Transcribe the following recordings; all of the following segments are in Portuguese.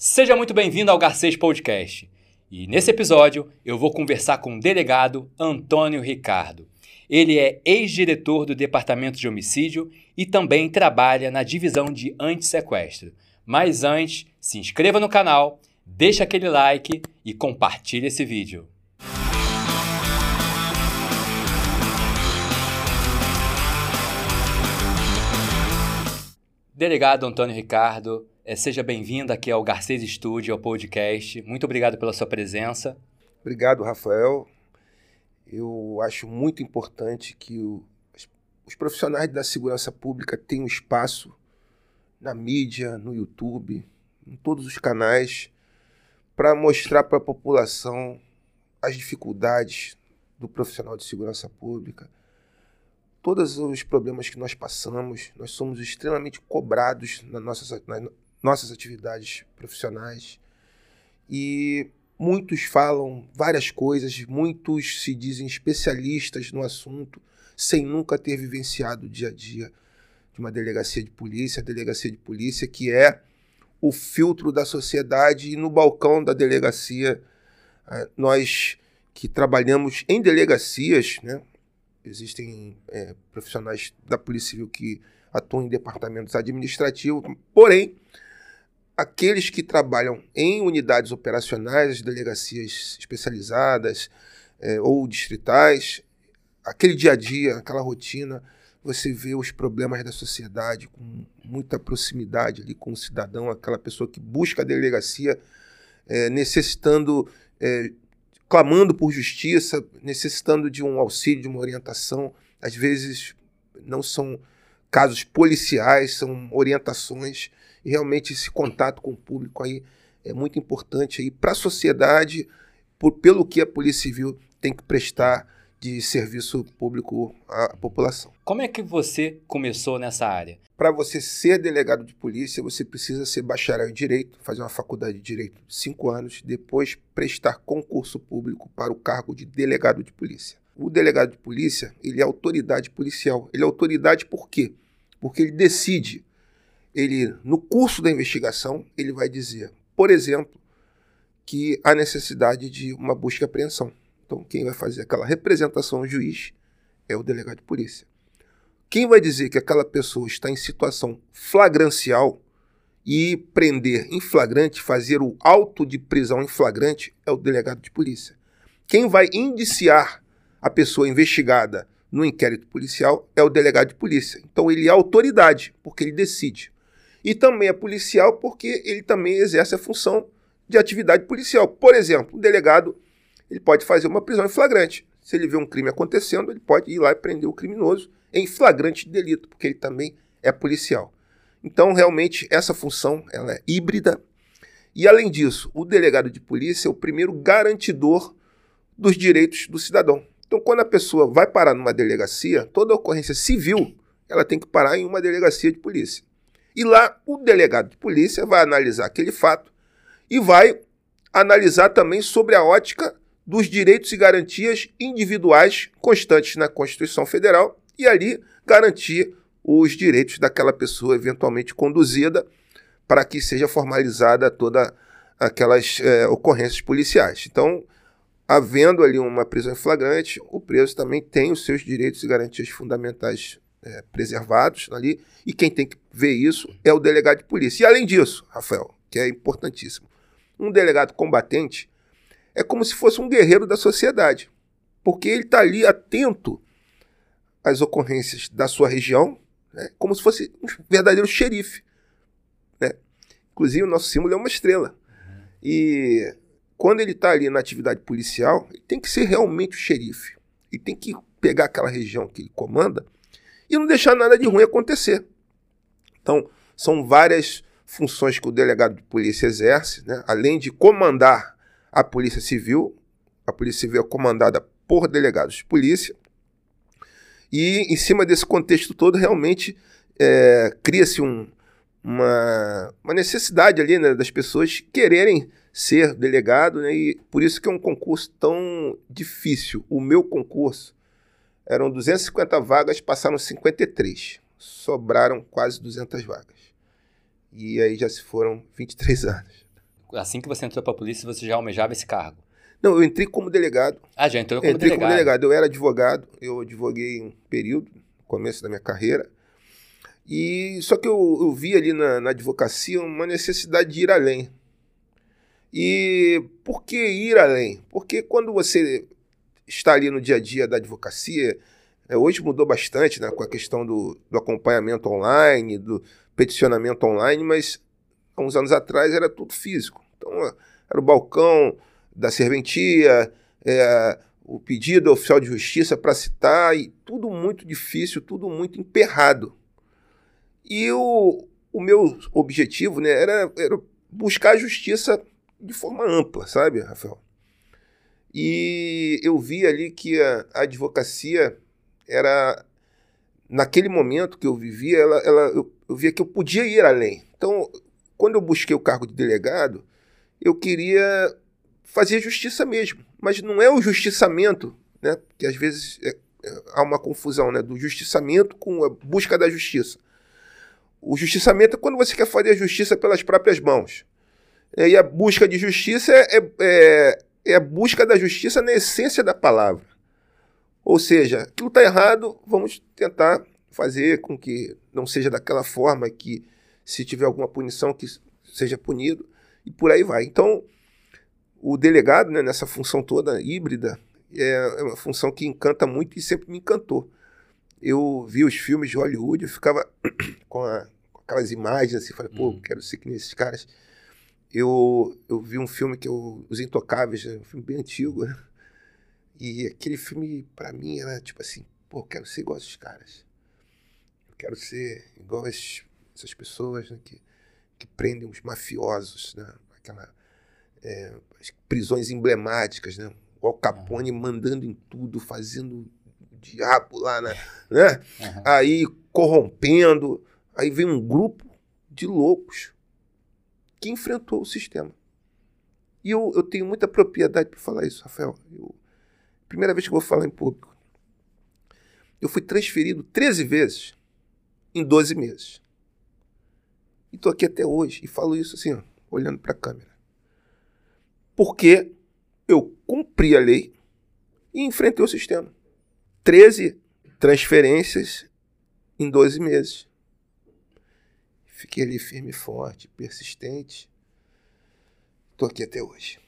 Seja muito bem-vindo ao Garcês Podcast. E nesse episódio eu vou conversar com o delegado Antônio Ricardo. Ele é ex-diretor do Departamento de Homicídio e também trabalha na divisão de antissequestro. Mas antes, se inscreva no canal, deixa aquele like e compartilhe esse vídeo. Delegado Antônio Ricardo, seja bem-vindo aqui ao Garcês Studio, ao podcast. Muito obrigado pela sua presença. Obrigado, Rafael. Eu acho muito importante que o, os profissionais da segurança pública tenham espaço na mídia, no YouTube, em todos os canais, para mostrar para a população as dificuldades do profissional de segurança pública, todos os problemas que nós passamos, nós somos extremamente cobrados nas nossas, nas nossas atividades profissionais. E muitos falam várias coisas, muitos se dizem especialistas no assunto, sem nunca ter vivenciado o dia a dia de uma delegacia de polícia, a delegacia de polícia que é o filtro da sociedade e no balcão da delegacia eh, nós que trabalhamos em delegacias, né, existem é, profissionais da Polícia Civil que atuam em departamentos administrativos, porém, aqueles que trabalham em unidades operacionais, delegacias especializadas é, ou distritais, aquele dia a dia, aquela rotina, você vê os problemas da sociedade com muita proximidade ali com o cidadão, aquela pessoa que busca a delegacia é, necessitando é, clamando por justiça, necessitando de um auxílio, de uma orientação. Às vezes não são casos policiais, são orientações. E realmente esse contato com o público aí é muito importante aí para a sociedade, por, pelo que a Polícia Civil tem que prestar de serviço público à população. Como é que você começou nessa área? Para você ser delegado de polícia, você precisa ser bacharel em Direito, fazer uma faculdade de Direito de cinco anos, depois prestar concurso público para o cargo de delegado de polícia. O delegado de polícia, ele é autoridade policial. Ele é autoridade por quê? Porque ele decide. Ele, no curso da investigação, ele vai dizer, por exemplo, que há necessidade de uma busca e apreensão então, quem vai fazer aquela representação ao juiz é o delegado de polícia. Quem vai dizer que aquela pessoa está em situação flagrancial e prender em flagrante, fazer o auto de prisão em flagrante, é o delegado de polícia. Quem vai indiciar a pessoa investigada no inquérito policial é o delegado de polícia. Então ele é autoridade, porque ele decide. E também é policial porque ele também exerce a função de atividade policial. Por exemplo, o delegado ele pode fazer uma prisão em flagrante. Se ele vê um crime acontecendo, ele pode ir lá e prender o criminoso em flagrante delito, porque ele também é policial. Então, realmente, essa função ela é híbrida. E, além disso, o delegado de polícia é o primeiro garantidor dos direitos do cidadão. Então, quando a pessoa vai parar numa delegacia, toda ocorrência civil, ela tem que parar em uma delegacia de polícia. E lá, o delegado de polícia vai analisar aquele fato e vai analisar também sobre a ótica dos direitos e garantias individuais constantes na Constituição Federal e ali garantir os direitos daquela pessoa eventualmente conduzida para que seja formalizada toda aquelas é, ocorrências policiais. Então, havendo ali uma prisão em flagrante, o preso também tem os seus direitos e garantias fundamentais é, preservados ali, e quem tem que ver isso é o delegado de polícia. E além disso, Rafael, que é importantíssimo, um delegado combatente é como se fosse um guerreiro da sociedade, porque ele está ali atento às ocorrências da sua região, né, como se fosse um verdadeiro xerife. Né? Inclusive, o nosso símbolo é uma estrela. E quando ele está ali na atividade policial, ele tem que ser realmente o xerife. Ele tem que pegar aquela região que ele comanda e não deixar nada de ruim acontecer. Então, são várias funções que o delegado de polícia exerce, né? além de comandar a Polícia Civil. A Polícia Civil é comandada por delegados de polícia. E, em cima desse contexto todo, realmente é, cria-se um, uma, uma, necessidade ali né, das pessoas quererem ser delegado, né, e por isso que é um concurso tão difícil. O meu concurso eram 250 vagas, passaram 53. Sobraram quase 200 vagas. E aí já se foram 23 anos. assim que você entrou para a polícia, você já almejava esse cargo? Não, eu entrei como delegado. Ah, já entrou como entrei delegado? como delegado. Eu era advogado, eu advoguei um período, no começo da minha carreira. E só que eu, eu vi ali na, na advocacia uma necessidade de ir além. E por que ir além? Porque quando você está ali no dia a dia da advocacia, é, hoje mudou bastante né, com a questão do, do acompanhamento online, do peticionamento online, mas há uns anos atrás era tudo físico. Então, era o balcão da serventia, é, o pedido oficial de justiça para citar, e tudo muito difícil, tudo muito emperrado. E o, o meu objetivo né, era, era buscar a justiça de forma ampla, sabe, Rafael? E eu vi ali que a, a advocacia era, naquele momento que eu vivia, ela, ela, eu, eu via que eu podia ir além. Então, quando eu busquei o cargo de delegado, eu queria fazer justiça mesmo. Mas não é o justiçamento, né? Que às vezes é, é, há uma confusão, né? Do justiçamento com a busca da justiça. O justiçamento é quando você quer fazer a justiça pelas próprias mãos. E a busca de justiça é, é, a busca da justiça na essência da palavra. Ou seja, aquilo está errado, vamos tentar fazer com que não seja daquela forma que, se tiver alguma punição, que seja punido, e por aí vai. Então, o delegado, né, nessa função toda híbrida, é, é uma função que encanta muito e sempre me encantou. Eu vi os filmes de Hollywood, eu ficava com, a, com aquelas imagens assim, falei, pô, uhum. quero ser que nesses caras. Eu, eu vi um filme que eu, Os Intocáveis, né, um filme bem antigo, né? E aquele filme, para mim, era tipo assim, pô, eu quero ser igual a esses caras. Eu quero ser igual a esses, essas pessoas né, que, que prendem os mafiosos, né? Aquela é, prisões emblemáticas, né? O Al Capone mandando em tudo, fazendo o diabo lá, né? né? Uhum. Aí corrompendo. Aí vem um grupo de loucos que enfrentou o sistema. E eu, eu tenho muita propriedade para falar isso, Rafael. Eu, primeira vez que eu vou falar em público. Eu fui transferido 13 vezes em 12 meses. E estou aqui até hoje e falo isso assim, ó, olhando para a câmera porque eu cumpri a lei e enfrentei o sistema. 13 transferências em 12 meses. Fiquei ali firme e forte, persistente. Estou aqui até hoje.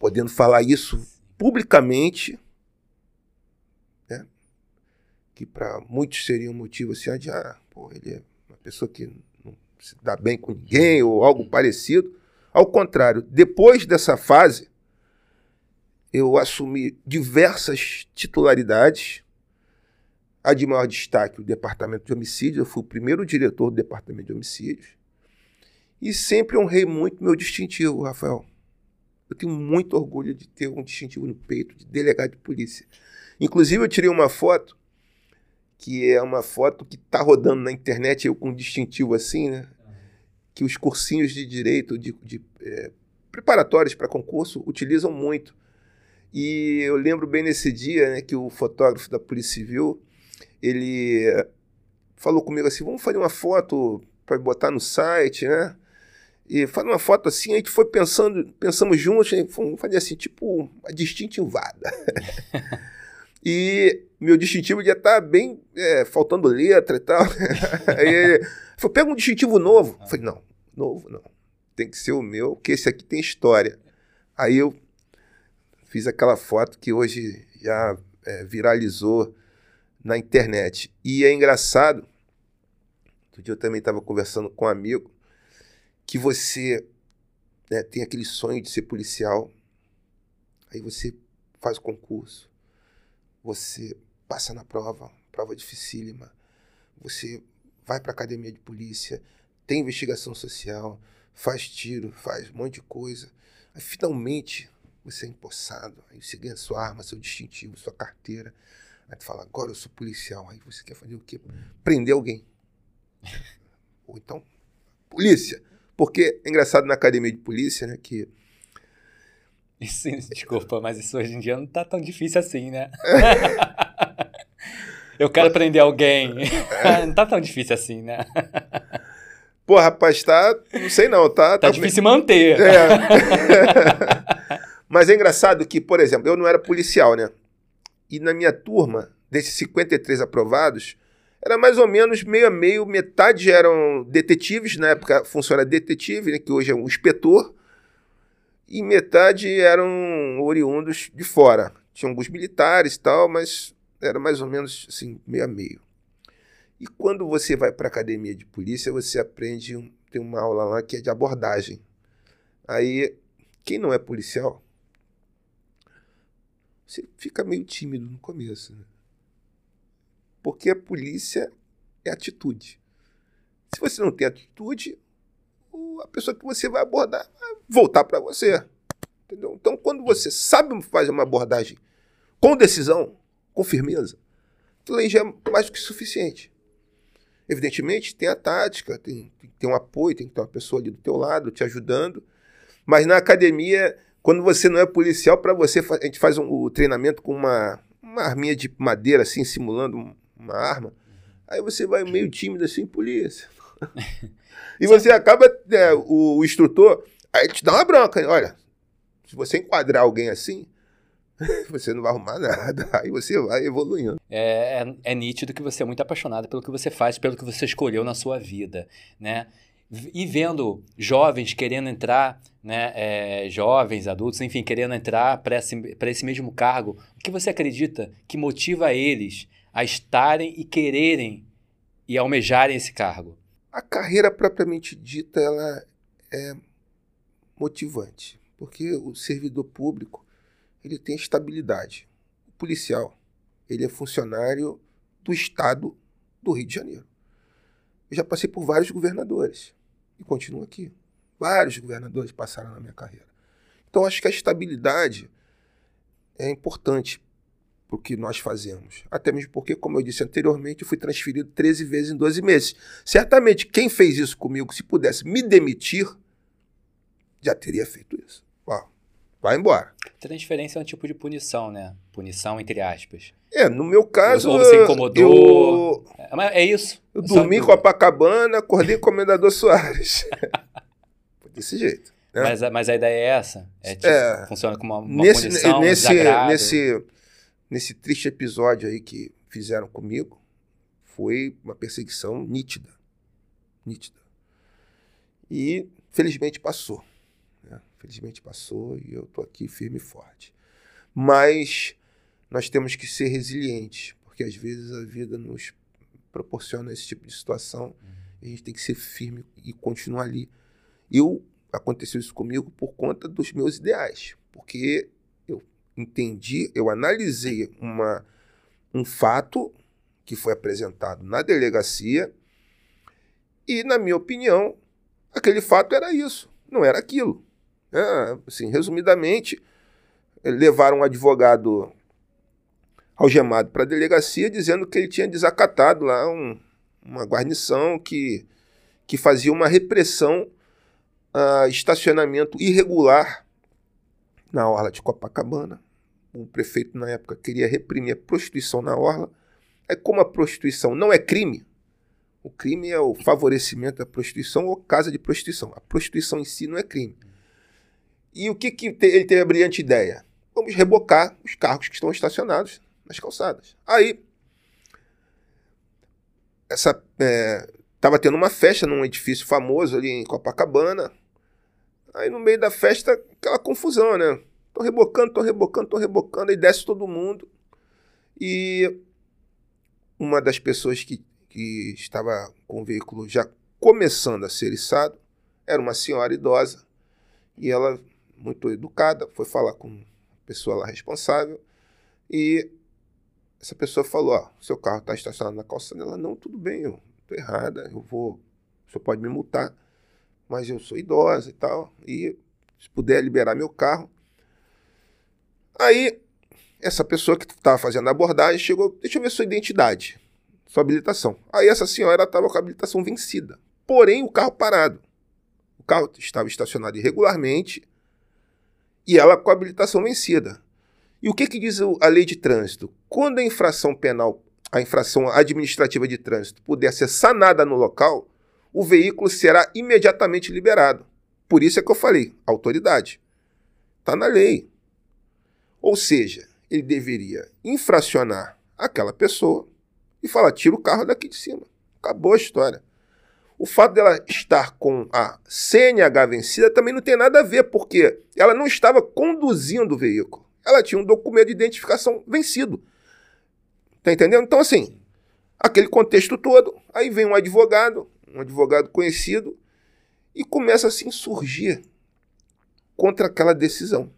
Podendo falar isso publicamente, né? que para muitos seria um motivo assim, de, ah, pô, ele é uma pessoa que não se dá bem com ninguém ou algo parecido. Ao contrário, depois dessa fase, eu assumi diversas titularidades. A de maior destaque, o Departamento de Homicídios. Eu fui o primeiro diretor do Departamento de Homicídios. E sempre honrei muito meu distintivo, Rafael. Eu tenho muito orgulho de ter um distintivo no peito de delegado de polícia. Inclusive, eu tirei uma foto, que é uma foto que está rodando na internet, eu com um distintivo assim, né? que os cursinhos de direito, de, de é, preparatórios para concurso, utilizam muito. E eu lembro bem nesse dia né, que o fotógrafo da Polícia Civil, ele falou comigo assim, vamos fazer uma foto para botar no site, né? E fazer uma foto assim, a gente foi pensando, pensamos juntos, vamos fazer assim, tipo uma distintivada. e meu distintivo estar tá bem é, faltando letra e tal. Aí Falei, pega um distintivo novo. Falei, não, novo não. Tem que ser o meu, porque esse aqui tem história. Aí eu fiz aquela foto que hoje já é, viralizou na internet. E é engraçado, outro dia eu também estava conversando com um amigo, que você né, tem aquele sonho de ser policial, aí você faz o concurso, você passa na prova, prova dificílima, você vai para academia de polícia, tem investigação social, faz tiro, faz um monte de coisa. Aí finalmente você é empossado, aí você ganha sua arma, seu distintivo, sua carteira. Aí tu fala, agora eu sou policial. Aí você quer fazer o quê? Prender alguém. Ou então, polícia. Porque é engraçado na academia de polícia, né, que isso, desculpa, mas isso hoje em dia não tá tão difícil assim, né? Eu quero prender alguém. não tá tão difícil assim, né? Pô, rapaz, tá. Não sei não, tá. Tá, tá difícil manter. É. Mas é engraçado que, por exemplo, eu não era policial, né? E na minha turma, desses 53 aprovados, era mais ou menos meio a meio, metade eram detetives, na época funciona detetive, né, que hoje é um inspetor, e metade eram oriundos de fora. Tinha alguns militares e tal, mas era mais ou menos assim, meio a meio. E quando você vai para a academia de polícia, você aprende, tem uma aula lá que é de abordagem. Aí, quem não é policial, você fica meio tímido no começo. Né? Porque a polícia é atitude. Se você não tem atitude, a pessoa que você vai abordar vai voltar para você. Entendeu? Então, quando você sabe fazer uma abordagem com decisão, com firmeza, aquilo aí já é mais do que suficiente. Evidentemente, tem a tática, tem, tem, um apoio, tem que ter uma pessoa ali do teu lado, te ajudando. Mas na academia, quando você não é policial, para você, a gente faz um, o treinamento com uma, uma arminha de madeira, assim, simulando uma arma. Aí você vai meio tímido assim, polícia. e você acaba, é, o, o, instrutor, aí te dá uma bronca. Olha, se você enquadrar alguém assim, você não vai arrumar nada. Aí você vai evoluindo. É, é, é, nítido que você é muito apaixonado pelo que você faz, pelo que você escolheu na sua vida, né? E vendo jovens querendo entrar, né, é, jovens, adultos, enfim, querendo entrar para esse, esse mesmo cargo, o que você acredita que motiva eles a estarem e quererem e almejarem esse cargo? A carreira propriamente dita ela é motivante, porque o servidor público ele tem estabilidade. O policial ele é funcionário do estado do Rio de Janeiro. Eu já passei por vários governadores e continuo aqui. Vários governadores passaram na minha carreira. Então acho que a estabilidade é importante para o que nós fazemos. Até mesmo porque, como eu disse anteriormente, eu fui transferido 13 vezes em 12 meses. Certamente, quem fez isso comigo, se pudesse me demitir, já teria feito isso. Vai embora. Transferência é um tipo de punição, né? Punição entre aspas. É, no meu caso. Ou você incomodou. Eu, é, é isso. Eu dormi com a Copacabana, acordei com o Comendador Soares. Desse jeito. Né? Mas, mas a ideia é essa? É, tipo, é funciona como uma, uma nesse, punição, nesse, um nesse, nesse triste episódio aí que fizeram comigo, foi uma perseguição nítida. Nítida. E felizmente passou. Felizmente passou e eu tô aqui firme e forte. Mas nós temos que ser resilientes, porque às vezes a vida nos proporciona esse tipo de situação uhum. a gente tem que ser firme e continuar ali. Eu aconteceu isso comigo por conta dos meus ideais, porque eu entendi, eu analisei uma, um fato que foi apresentado na delegacia e, na minha opinião, aquele fato era isso, não era aquilo. É, assim, resumidamente, levaram um advogado algemado para a delegacia dizendo que ele tinha desacatado lá um, uma guarnição que, que fazia uma repressão a estacionamento irregular na orla de Copacabana. O prefeito, na época, queria reprimir a prostituição na orla. É como a prostituição não é crime, o crime é o favorecimento da prostituição ou casa de prostituição. A prostituição em si não é crime. E o que, que ele teve a brilhante ideia? Vamos rebocar os carros que estão estacionados nas calçadas. Aí, essa estava é, tendo uma festa num edifício famoso ali em Copacabana. Aí no meio da festa, aquela confusão, né? Tô rebocando, tô rebocando, tô rebocando, aí desce todo mundo. E uma das pessoas que, que estava com o veículo já começando a ser içado era uma senhora idosa. E ela, muito educada, foi falar com a pessoa lá responsável. E essa pessoa falou: Ó, seu carro está estacionado na calçada. Ela, não, tudo bem, eu tô errada, eu vou. Senhor pode me multar mas eu sou idosa e tal, e se puder liberar meu carro. Aí, essa pessoa que estava fazendo a abordagem chegou, deixa eu ver sua identidade, sua habilitação. Aí essa senhora estava com a habilitação vencida, porém o carro parado. O carro estava estacionado irregularmente e ela com a habilitação vencida. E o que, que diz a lei de trânsito? Quando a infração penal, a infração administrativa de trânsito puder ser sanada no local, o veículo será imediatamente liberado. Por isso é que eu falei, autoridade. Está na lei. Ou seja, ele deveria infracionar aquela pessoa e falar: tira o carro daqui de cima. Acabou a história. O fato dela estar com a CNH vencida também não tem nada a ver, porque ela não estava conduzindo o veículo. Ela tinha um documento de identificação vencido. Tá entendendo? Então, assim, aquele contexto todo, aí vem um advogado, um advogado conhecido, e começa assim a surgir contra aquela decisão.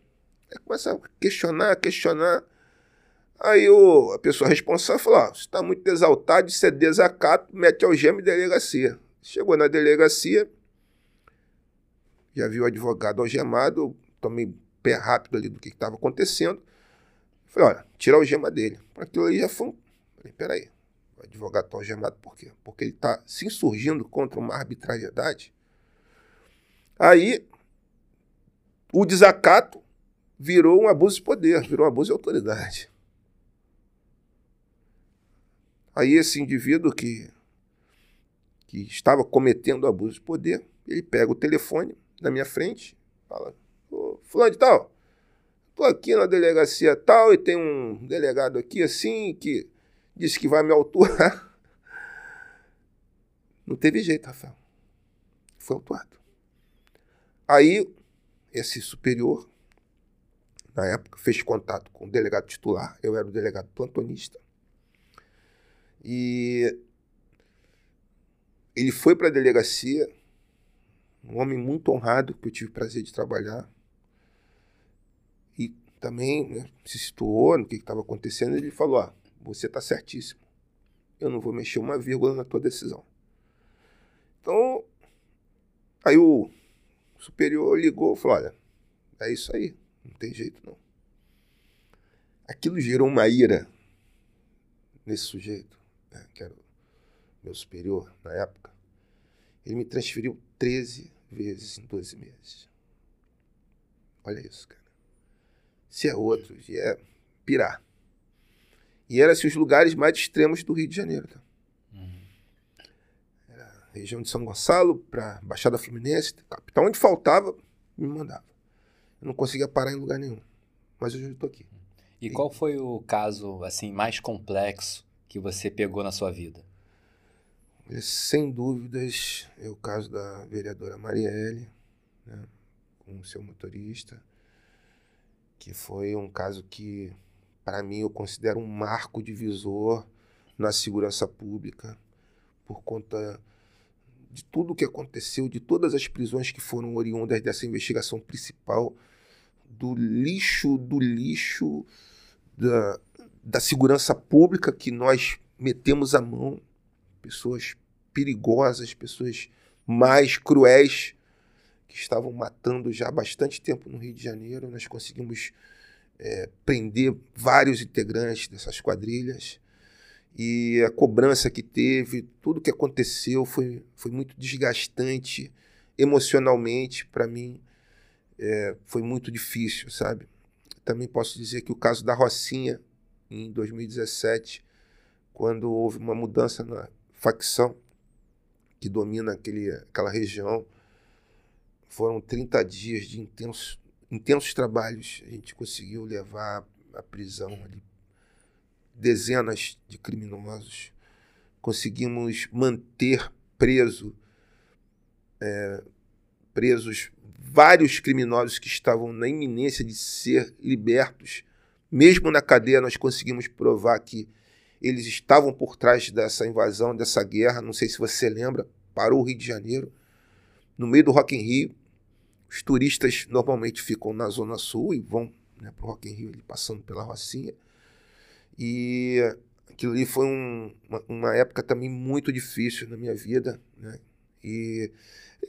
Aí começa a questionar, questionar. Aí o, a pessoa responsável falou: oh, você está muito exaltado, isso é desacato, mete algema e delegacia. Chegou na delegacia, já viu o advogado algemado, tomei pé rápido ali do que estava acontecendo. Falei, olha, tira a algema dele. Aquilo ali já foi um. Falei, peraí, o advogado está algemado por quê? Porque ele está se insurgindo contra uma arbitrariedade. Aí, o desacato virou um abuso de poder, virou um abuso de autoridade. Aí esse indivíduo que, que estava cometendo abuso de poder, ele pega o telefone na minha frente, fala, Ô, fulano de tal, tô aqui na delegacia tal e tem um delegado aqui assim que disse que vai me autuar. Não teve jeito, Rafael. Foi autuado. Aí, esse superior na época, fez contato com o delegado titular, eu era o delegado plantonista. E ele foi para a delegacia, um homem muito honrado, que eu tive o prazer de trabalhar. E também né, se situou no que estava acontecendo. Ele falou: ah, você está certíssimo. Eu não vou mexer uma vírgula na tua decisão. Então, aí o superior ligou e falou: olha, é isso aí. Não tem jeito, não. Aquilo gerou uma ira nesse sujeito, né, que era meu superior na época. Ele me transferiu 13 vezes em 12 meses. Olha isso, cara. Se é outro, já é pirar. E eram assim, os lugares mais extremos do Rio de Janeiro. Tá? Uhum. Era região de São Gonçalo, para Baixada Fluminense, capital. Onde faltava, me mandava. Eu não conseguia parar em lugar nenhum. Mas hoje eu estou aqui. E, qual foi o caso assim mais complexo que você pegou na sua vida? Sem dúvidas, é o caso da vereadora Marielle, né, com o seu motorista, que foi um caso que, para mim, eu considero um marco divisor na segurança pública, por conta de tudo o que aconteceu, de todas as prisões que foram oriundas dessa investigação principal, do lixo, do lixo da, da segurança pública que nós metemos a mão, pessoas perigosas, pessoas mais cruéis que estavam matando já há bastante tempo no Rio de Janeiro. Nós conseguimos é, prender vários integrantes dessas quadrilhas e a cobrança que teve, tudo que aconteceu foi, foi muito desgastante emocionalmente para mim. É, foi muito difícil, sabe? Também posso dizer que o caso da Rocinha, em 2017, quando houve uma mudança na facção que domina aquele, aquela região, foram 30 dias de intensos, intensos trabalhos. A gente conseguiu levar à prisão ali dezenas de criminosos, conseguimos manter preso, é, presos vários criminosos que estavam na iminência de ser libertos. Mesmo na cadeia, nós conseguimos provar que eles estavam por trás dessa invasão, dessa guerra. Não sei se você lembra, parou o Rio de Janeiro, no meio do Rock in Rio. Os turistas normalmente ficam na Zona Sul e vão né, para o Rock in Rio, ali, passando pela Rocinha. E aquilo ali foi um, uma, uma, época também muito difícil na minha vida, né? E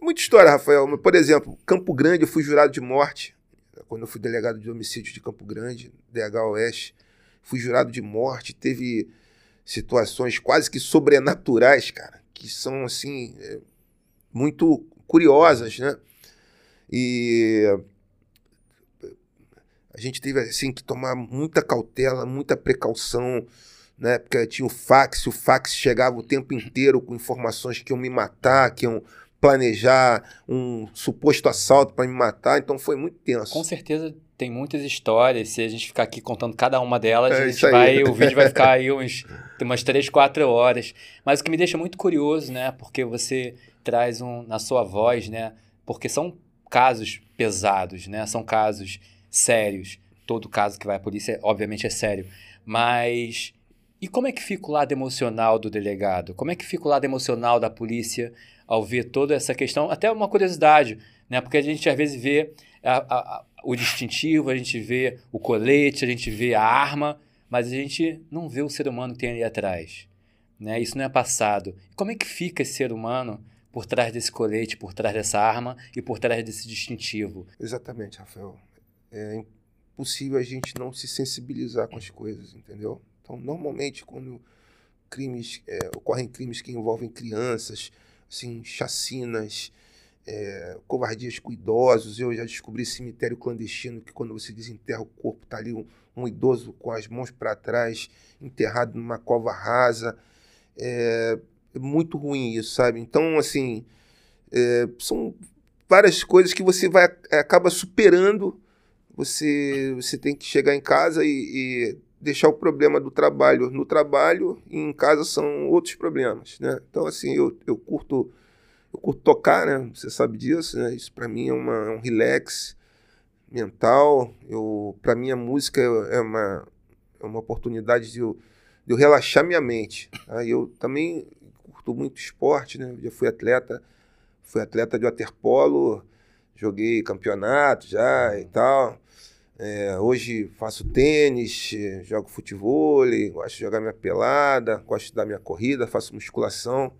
muita história, Rafael. Por exemplo, Campo Grande, eu fui jurado de morte. Quando eu fui delegado de homicídio de Campo Grande, DH Oeste, fui jurado de morte. Teve situações quase que sobrenaturais, cara, que são, assim, é, muito curiosas, né? E a gente teve assim que tomar muita cautela, muita precaução na época tinha o fax, o fax chegava o tempo inteiro com informações que iam me matar, que iam planejar um suposto assalto para me matar, então foi muito tenso. Com certeza tem muitas histórias, se a gente ficar aqui contando cada uma delas, é a gente vai, o vídeo vai ficar aí uns, umas 3, 4 horas. Mas o que me deixa muito curioso, né, porque você traz um, na sua voz, né, porque são casos pesados, né, são casos sérios. Todo caso que vai à polícia, obviamente, é sério. Mas e como é que fica o lado emocional do delegado? Como é que fica o lado emocional da polícia ao ver toda essa questão? Até uma curiosidade, né? Porque a gente às vezes vê a, a, o distintivo, a gente vê o colete, a gente vê a arma, mas a gente não vê o ser humano que tem ali atrás. Né? Isso não é passado. Como é que fica esse ser humano por trás desse colete, por trás dessa arma e por trás desse distintivo? Exatamente, Rafael. É impossível a gente não se sensibilizar com as coisas, entendeu? Então, normalmente, quando crimes é, ocorrem crimes que envolvem crianças, assim, chacinas, é, covardias com idosos, eu já descobri cemitério clandestino que quando você desenterra o corpo está ali um, um, idoso com as mãos para trás, enterrado numa cova rasa. É, é, muito ruim isso, sabe? Então, assim, é, são várias coisas que você vai acaba superando. Você, você tem que chegar em casa e, e deixar o problema do trabalho no trabalho e em casa são outros problemas, né? Então, assim, eu, eu curto eu curto tocar, né? Você sabe disso, né? Isso para mim é, uma, é um relax mental. Eu, para mim a música é uma, é uma oportunidade de eu, de eu relaxar minha mente. Aí eu também curto muito esporte, né? Eu já fui atleta, fui atleta de waterpolo, joguei campeonato já e tal. É, hoje faço tênis, jogo futebol, gosto de jogar minha pelada, gosto de dar minha corrida, faço musculação.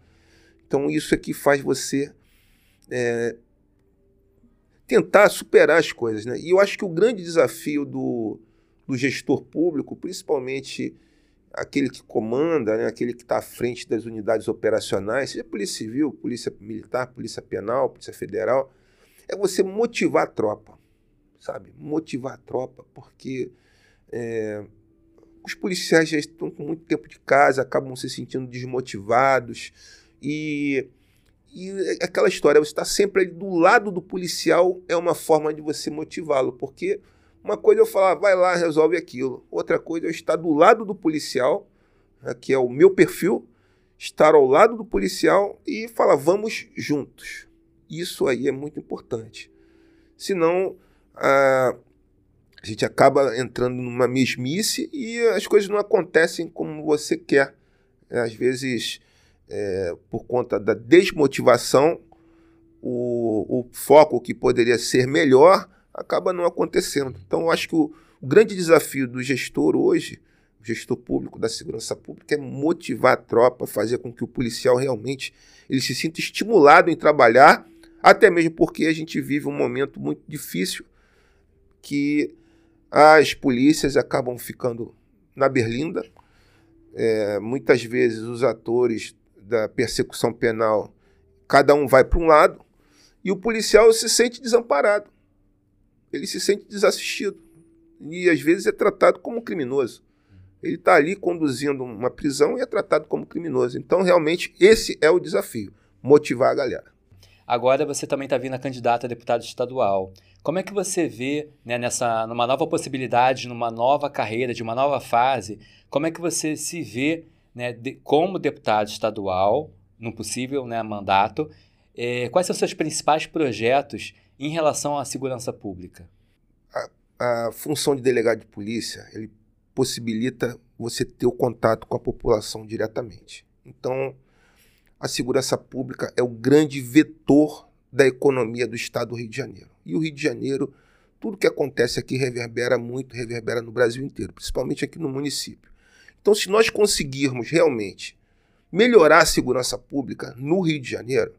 Então isso é que faz você é, tentar superar as coisas. Né? E eu acho que o grande desafio do, do gestor público, principalmente aquele que comanda, né, aquele que está à frente das unidades operacionais, seja Polícia Civil, Polícia Militar, Polícia Penal, Polícia Federal, é você motivar a tropa sabe? Motivar a tropa, porque é, os policiais já estão com muito tempo de casa, acabam se sentindo desmotivados e, e aquela história, você está sempre ali do lado do policial é uma forma de você motivá-lo, porque uma coisa é eu falar, vai lá, resolve aquilo. Outra coisa é estar do lado do policial, né, que é o meu perfil, estar ao lado do policial e falar, vamos juntos. Isso aí é muito importante. Senão, a, gente acaba entrando numa mesmice e as coisas não acontecem como você quer. Às vezes, é, por conta da desmotivação, o, o, foco que poderia ser melhor acaba não acontecendo. Então, eu acho que o, o grande desafio do gestor hoje, o gestor público da segurança pública, é motivar a tropa, fazer com que o policial realmente ele se sinta estimulado em trabalhar, até mesmo porque a gente vive um momento muito difícil que as polícias acabam ficando na berlinda. É, muitas vezes os atores da persecução penal, cada um vai para um lado, e o policial se sente desamparado. Ele se sente desassistido. E às vezes é tratado como criminoso. Ele está ali conduzindo uma prisão e é tratado como criminoso. Então, realmente, esse é o desafio: motivar a galera. Agora você também está vindo a candidata a deputado estadual. Como é que você vê, né, nessa, numa nova possibilidade, numa nova carreira, de uma nova fase, como é que você se vê né, de, como deputado estadual, num possível né, mandato? É, quais são os seus principais projetos em relação à segurança pública? A, a função de delegado de polícia, ele possibilita você ter o contato com a população diretamente. Então, a segurança pública é o grande vetor da economia do estado do Rio de Janeiro. E o Rio de Janeiro, tudo que acontece aqui reverbera muito, reverbera no Brasil inteiro, principalmente aqui no município. Então, se nós conseguirmos realmente melhorar a segurança pública no Rio de Janeiro,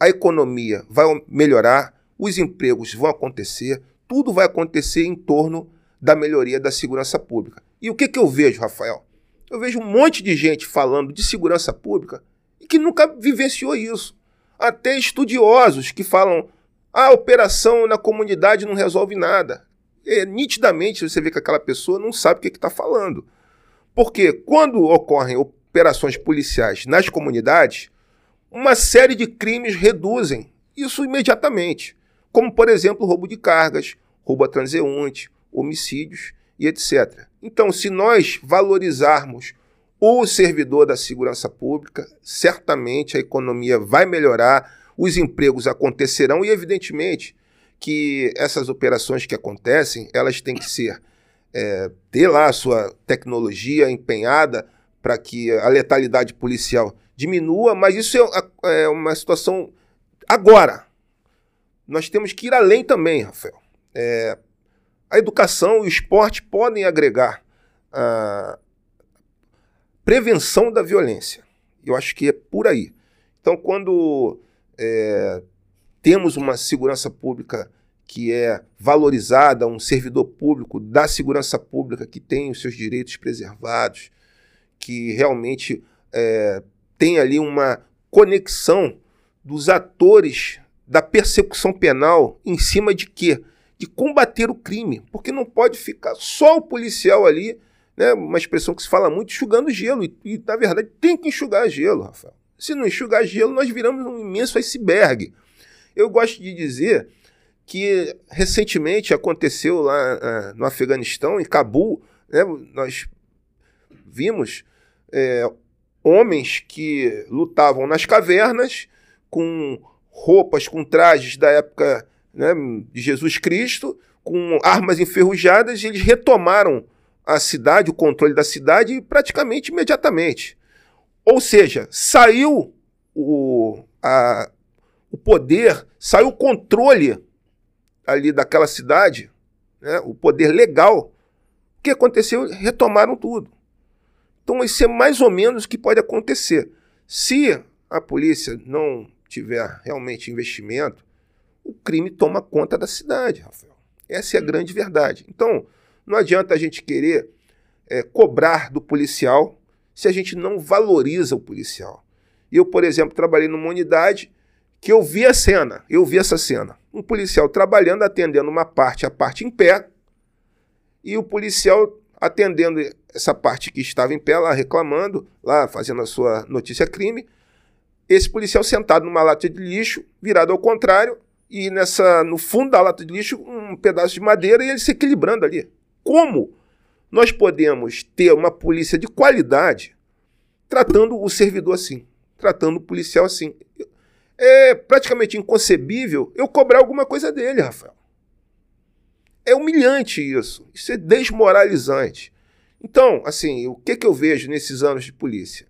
a economia vai melhorar, os empregos vão acontecer, tudo vai acontecer em torno da melhoria da segurança pública. E o que, que eu vejo, Rafael? Eu vejo um monte de gente falando de segurança pública e que nunca vivenciou isso. Até estudiosos que falam a operação na comunidade não resolve nada. É, nitidamente você vê que aquela pessoa não sabe o que está falando. Porque quando ocorrem operações policiais nas comunidades, uma série de crimes reduzem isso imediatamente, como, por exemplo, roubo de cargas, roubo a transeunte, homicídios e etc. Então, se nós valorizarmos o servidor da segurança pública, certamente a economia vai melhorar, os empregos acontecerão e, evidentemente, que essas operações que acontecem, elas têm que ser é, ter lá a sua tecnologia empenhada para que a letalidade policial diminua, mas isso é, é uma situação agora. Nós temos que ir além também, Rafael. É, a educação e o esporte podem agregar a prevenção da violência. Eu acho que é por aí. Então, quando é, temos uma segurança pública que é valorizada, um servidor público da segurança pública que tem os seus direitos preservados, que realmente é, tem ali uma conexão dos atores da persecução penal em cima de quê? de combater o crime, porque não pode ficar só o policial ali, né, uma expressão que se fala muito, enxugando gelo, e, e na verdade tem que enxugar gelo, Rafael. Se não enxugar gelo, nós viramos um imenso iceberg. Eu gosto de dizer que recentemente aconteceu lá uh, no Afeganistão, em Cabul, né, nós vimos é, homens que lutavam nas cavernas com roupas, com trajes da época né, de Jesus Cristo, com armas enferrujadas, e eles retomaram a cidade, o controle da cidade, praticamente imediatamente. Ou seja, saiu o, a, o poder, saiu o controle ali daquela cidade, né, o poder legal. O que aconteceu? Retomaram tudo. Então, isso é mais ou menos o que pode acontecer. Se a polícia não tiver realmente investimento, o crime toma conta da cidade, Rafael. Essa é a grande verdade. Então, não adianta a gente querer é, cobrar do policial se a gente não valoriza o policial. Eu, por exemplo, trabalhei numa unidade que eu vi a cena, eu vi essa cena. Um policial trabalhando, atendendo uma parte, a parte em pé, e o policial atendendo essa parte que estava em pé, lá reclamando, lá fazendo a sua notícia crime. Esse policial sentado numa lata de lixo, virado ao contrário, e nessa no fundo da lata de lixo um pedaço de madeira e ele se equilibrando ali. Como nós podemos ter uma polícia de qualidade tratando o servidor assim, tratando o policial assim? É praticamente inconcebível eu cobrar alguma coisa dele, Rafael. É humilhante isso. Isso é desmoralizante. Então, assim, o que, que eu vejo nesses anos de polícia?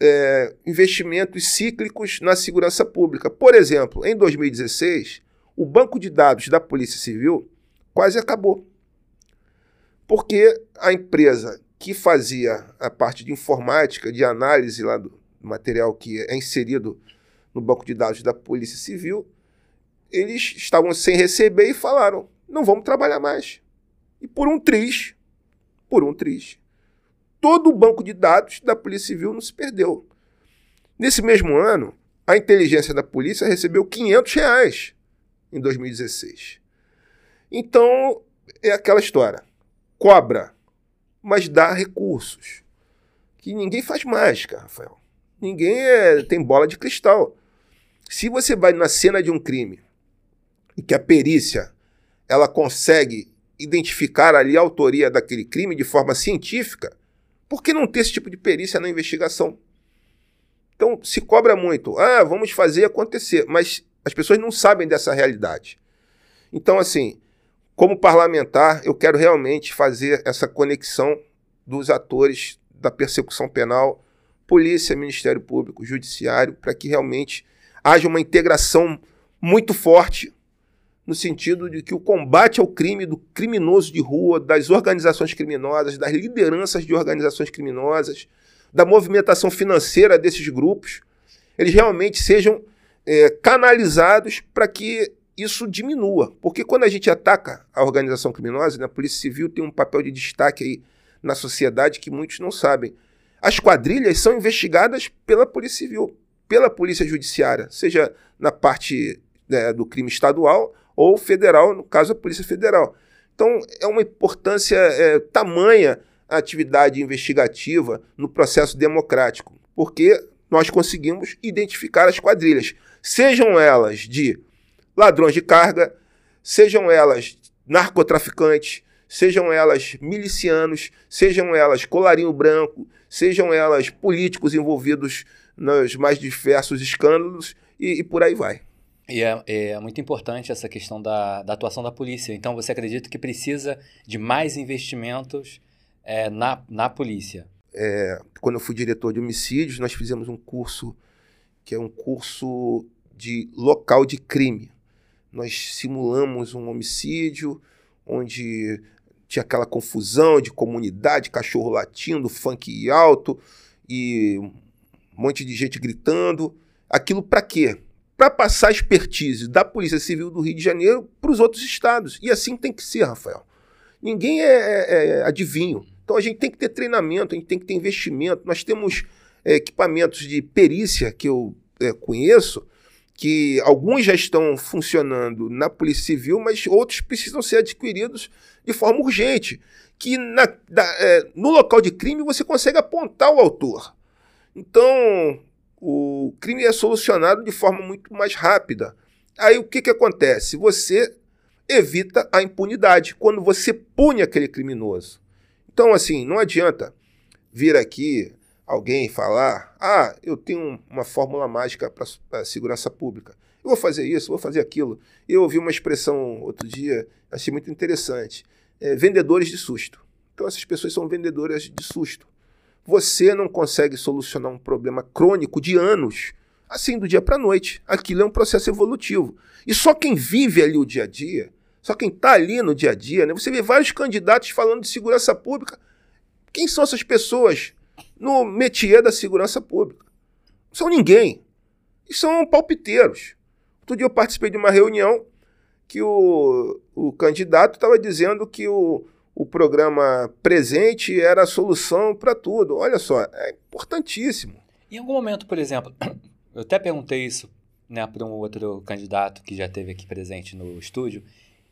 é, investimentos cíclicos na segurança pública. Por exemplo, em 2016, o banco de dados da Polícia Civil quase acabou. Porque a empresa que fazia a parte de informática, de análise lá do material que é inserido no banco de dados da Polícia Civil, eles estavam sem receber e falaram: não vamos trabalhar mais. E por um triz, por um triz, todo o banco de dados da Polícia Civil não se perdeu. Nesse mesmo ano, a inteligência da polícia recebeu 500 reais em 2016. Então, é aquela história. Cobra, mas dá recursos. Que ninguém faz mágica, Rafael. Ninguém é, tem bola de cristal. Se você vai na cena de um crime e que a perícia ela consegue identificar ali a autoria daquele crime de forma científica, por que não ter esse tipo de perícia na investigação? Então, se cobra muito. Ah, vamos fazer acontecer. Mas as pessoas não sabem dessa realidade. Então, assim, como parlamentar, eu quero realmente fazer essa conexão dos atores da persecução penal, polícia, Ministério Público, Judiciário, para que realmente haja uma integração muito forte no sentido de que o combate ao crime do criminoso de rua, das organizações criminosas, das lideranças de organizações criminosas, da movimentação financeira desses grupos, eles realmente sejam é, canalizados para que isso diminua. Porque quando a gente ataca a organização criminosa, né, a Polícia Civil tem um papel de destaque aí na sociedade que muitos não sabem. As quadrilhas são investigadas pela Polícia Civil, pela Polícia Judiciária, seja na parte né, do crime estadual ou federal, no caso a Polícia Federal. Então é uma importância é, tamanha a atividade investigativa no processo democrático, porque nós conseguimos identificar as quadrilhas, sejam elas de ladrões de carga, sejam elas narcotraficantes, sejam elas milicianos, sejam elas colarinho branco, sejam elas políticos envolvidos nos mais diversos escândalos e, e por aí vai. E é, é, muito importante essa questão da, da, atuação da polícia. Então, você acredita que precisa de mais investimentos é, na, na polícia? É, quando eu fui diretor de homicídios, nós fizemos um curso que é um curso de local de crime. Nós simulamos um homicídio onde tinha aquela confusão de comunidade, cachorro latindo, funk alto e um monte de gente gritando. Aquilo para quê? Para passar expertise da Polícia Civil do Rio de Janeiro para os outros estados. E assim tem que ser, Rafael. Ninguém é, é, é, adivinho. Então a gente tem que ter treinamento, a gente tem que ter investimento. Nós temos é, equipamentos de perícia que eu é, conheço, que alguns já estão funcionando na Polícia Civil, mas outros precisam ser adquiridos de forma urgente. Que na, da, é, no local de crime você consegue apontar o autor. Então, o crime é solucionado de forma muito mais rápida. Aí o que, que acontece? Você evita a impunidade quando você pune aquele criminoso. Então, assim, não adianta vir aqui alguém falar: ah, eu tenho uma fórmula mágica para a segurança pública. Eu vou fazer isso, vou fazer aquilo. Eu ouvi uma expressão outro dia, achei muito interessante: é, vendedores de susto. Então, essas pessoas são vendedoras de susto. Você não consegue solucionar um problema crônico de anos assim do dia para a noite. Aquilo é um processo evolutivo. E só quem vive ali o dia a dia, só quem está ali no dia a dia, né? Você vê vários candidatos falando de segurança pública. Quem são essas pessoas? No métier da segurança pública. Não são ninguém. E são palpiteiros. Outro dia eu participei de uma reunião que o, o candidato estava dizendo que o, o programa presente era a solução para tudo. Olha só, é importantíssimo. Em algum momento, por exemplo, eu até perguntei isso né, para um outro candidato que já esteve aqui presente no estúdio,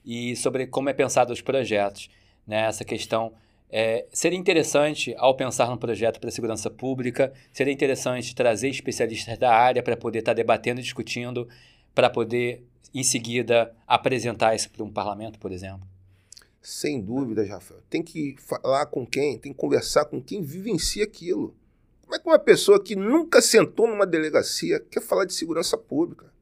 e sobre como é pensado os projetos, né, essa questão é, seria interessante, ao pensar num projeto para a segurança pública, seria interessante trazer especialistas da área para poder estar tá debatendo e discutindo, para poder, em seguida, apresentar isso para um parlamento, por exemplo? Sem dúvida, Rafael. Tem que falar com quem? Tem que conversar com quem vivencia aquilo. Como é que uma pessoa que nunca sentou numa delegacia quer falar de segurança pública?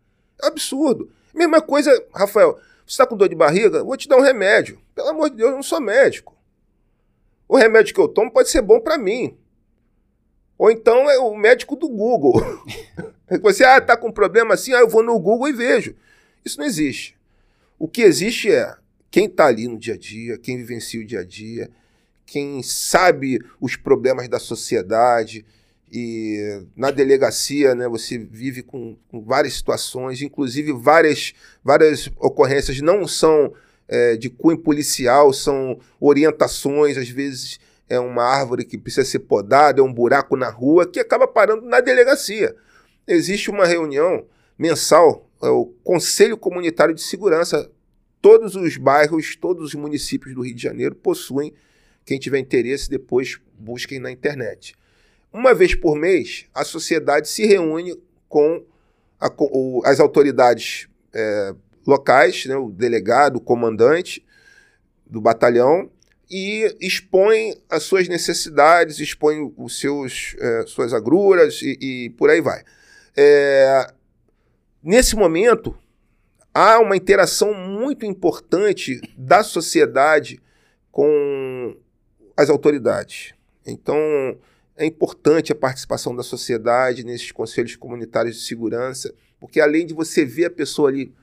É absurdo. Mesma coisa, Rafael, você está com dor de barriga? Vou te dar um remédio. Pelo amor de Deus, eu não sou médico. O remédio que eu tomo pode ser bom para mim. Ou então é o médico do Google. Você ah, tá com um problema assim, ah, eu vou no Google e vejo. Isso não existe. O que existe é quem está ali no dia a dia, quem vivencia o dia a dia, quem sabe os problemas da sociedade. E na delegacia, né, você vive com, com várias situações, inclusive várias, várias ocorrências não são é, de cunho policial, são orientações, às vezes é uma árvore que precisa ser podada, é um buraco na rua, que acaba parando na delegacia. Existe uma reunião mensal, é o Conselho Comunitário de Segurança. Todos os bairros, todos os municípios do Rio de Janeiro possuem. Quem tiver interesse, depois busquem na internet. Uma vez por mês, a sociedade se reúne com a, as autoridades é, locais, né, o delegado, o comandante do batalhão, e expõe as suas necessidades, expõe os seus, é, suas agruras e, e, por aí vai. É, nesse momento, há uma interação muito importante da sociedade com as autoridades. Então, é importante a participação da sociedade nesses conselhos comunitários de segurança, porque além de você ver a pessoa ali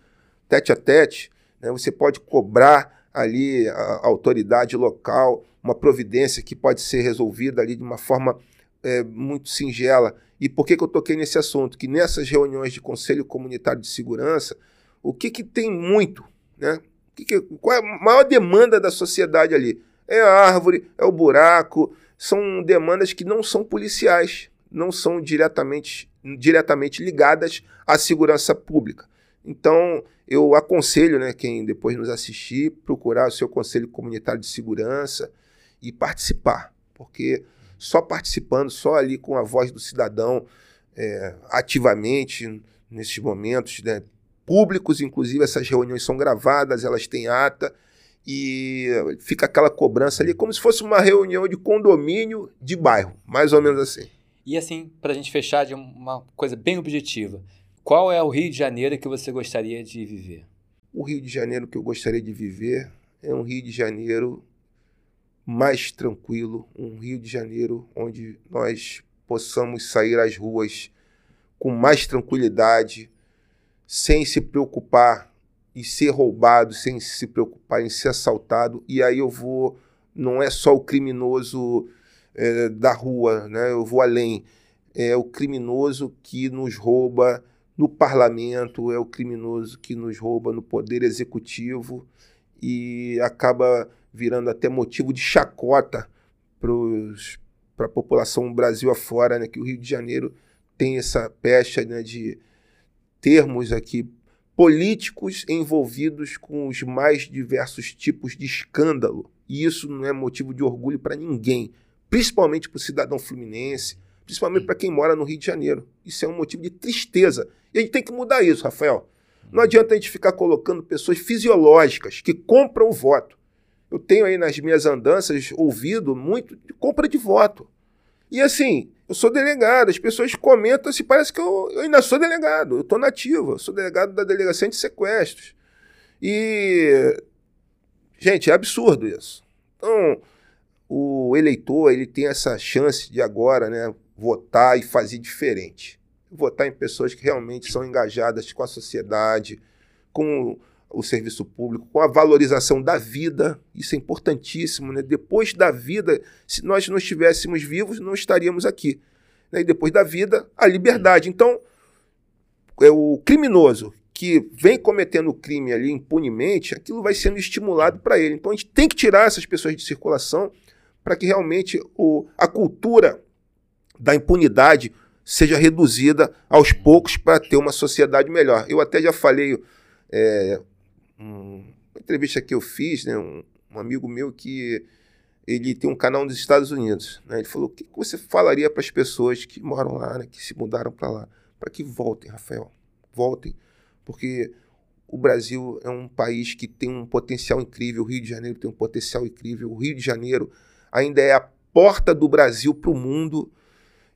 tete a tete, né, você pode cobrar ali a, autoridade local uma providência que pode ser resolvida ali de uma forma é, muito singela. E por que, que eu toquei nesse assunto? Que nessas reuniões de Conselho Comunitário de Segurança, o que, que tem muito? Né? Que que, qual é a maior demanda da sociedade ali? É a árvore, é o buraco, são demandas que não são policiais, não são diretamente, diretamente ligadas à segurança pública. Então, eu aconselho né, quem depois nos assistir, procurar o seu conselho comunitário de segurança e participar. porque só participando, só ali com a voz do cidadão é, ativamente nesses momentos, né, públicos, inclusive essas reuniões são gravadas, elas têm ata e fica aquela cobrança ali como se fosse uma reunião de condomínio de bairro, mais ou menos assim. E assim, para a gente fechar de uma coisa bem objetiva, qual é o Rio de Janeiro que você gostaria de viver? O Rio de Janeiro que eu gostaria de viver é um Rio de Janeiro mais tranquilo, um Rio de Janeiro onde nós possamos sair às ruas com mais tranquilidade, sem se preocupar em ser roubado, sem se preocupar em ser assaltado. E aí eu vou, não é só o criminoso é, da rua, né? eu vou além. É o criminoso que nos rouba no parlamento, é o criminoso que nos rouba no poder executivo e acaba virando até motivo de chacota para a população Brasil afora, né? que o Rio de Janeiro tem essa pecha né, de termos aqui políticos envolvidos com os mais diversos tipos de escândalo. E isso não é motivo de orgulho para ninguém, principalmente para o cidadão fluminense, principalmente para quem mora no Rio de Janeiro. Isso é um motivo de tristeza. E a gente tem que mudar isso, Rafael. Não adianta a gente ficar colocando pessoas fisiológicas que compram o voto. Eu tenho aí nas minhas andanças ouvido muito de compra de voto. E assim, eu sou delegado, as pessoas comentam assim, parece que eu, eu ainda sou delegado, eu estou nativo, eu sou delegado da delegacia de sequestros. E, gente, é absurdo isso. Então, o eleitor ele tem essa chance de agora né, votar e fazer diferente. Votar em pessoas que realmente são engajadas com a sociedade, com o serviço público, com a valorização da vida, isso é importantíssimo, né? Depois da vida, se nós não estivéssemos vivos, não estaríamos aqui. Né? E depois da vida, a liberdade. Então, é o criminoso que vem cometendo crime ali impunemente, aquilo vai sendo estimulado para ele. Então a gente tem que tirar essas pessoas de circulação para que realmente o, a cultura da impunidade seja reduzida aos poucos para ter uma sociedade melhor. Eu até já falei é, uma entrevista que eu fiz, né, um, um, amigo meu que ele tem um canal nos Estados Unidos. Né, ele falou: o que você falaria para as pessoas que moram lá, né, que se mudaram para lá, para que voltem, Rafael? Voltem, porque o Brasil é um país que tem um potencial incrível, o Rio de Janeiro tem um potencial incrível, o Rio de Janeiro ainda é a porta do Brasil para o mundo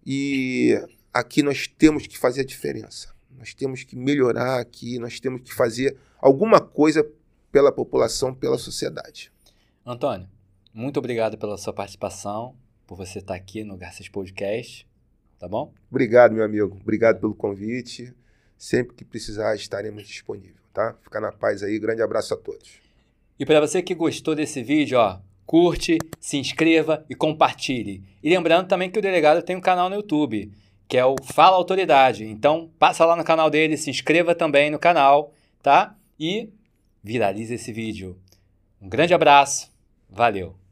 e aqui nós temos que fazer a diferença. Nós temos que melhorar aqui, nós temos que fazer alguma coisa pela população, pela sociedade. Antônio, muito obrigado pela sua participação, por você estar aqui no Garças Podcast, tá bom? Obrigado, meu amigo. Obrigado pelo convite. Sempre que precisar, estaremos disponíveis, tá? Fica na paz aí. Grande abraço a todos. E para você que gostou desse vídeo, ó, curte, se inscreva e compartilhe. E lembrando também que o delegado tem um canal no YouTube, que é o Fala Autoridade. Então, passa lá no canal dele, se inscreva também no canal, tá? e viralize esse vídeo. Um grande abraço, valeu!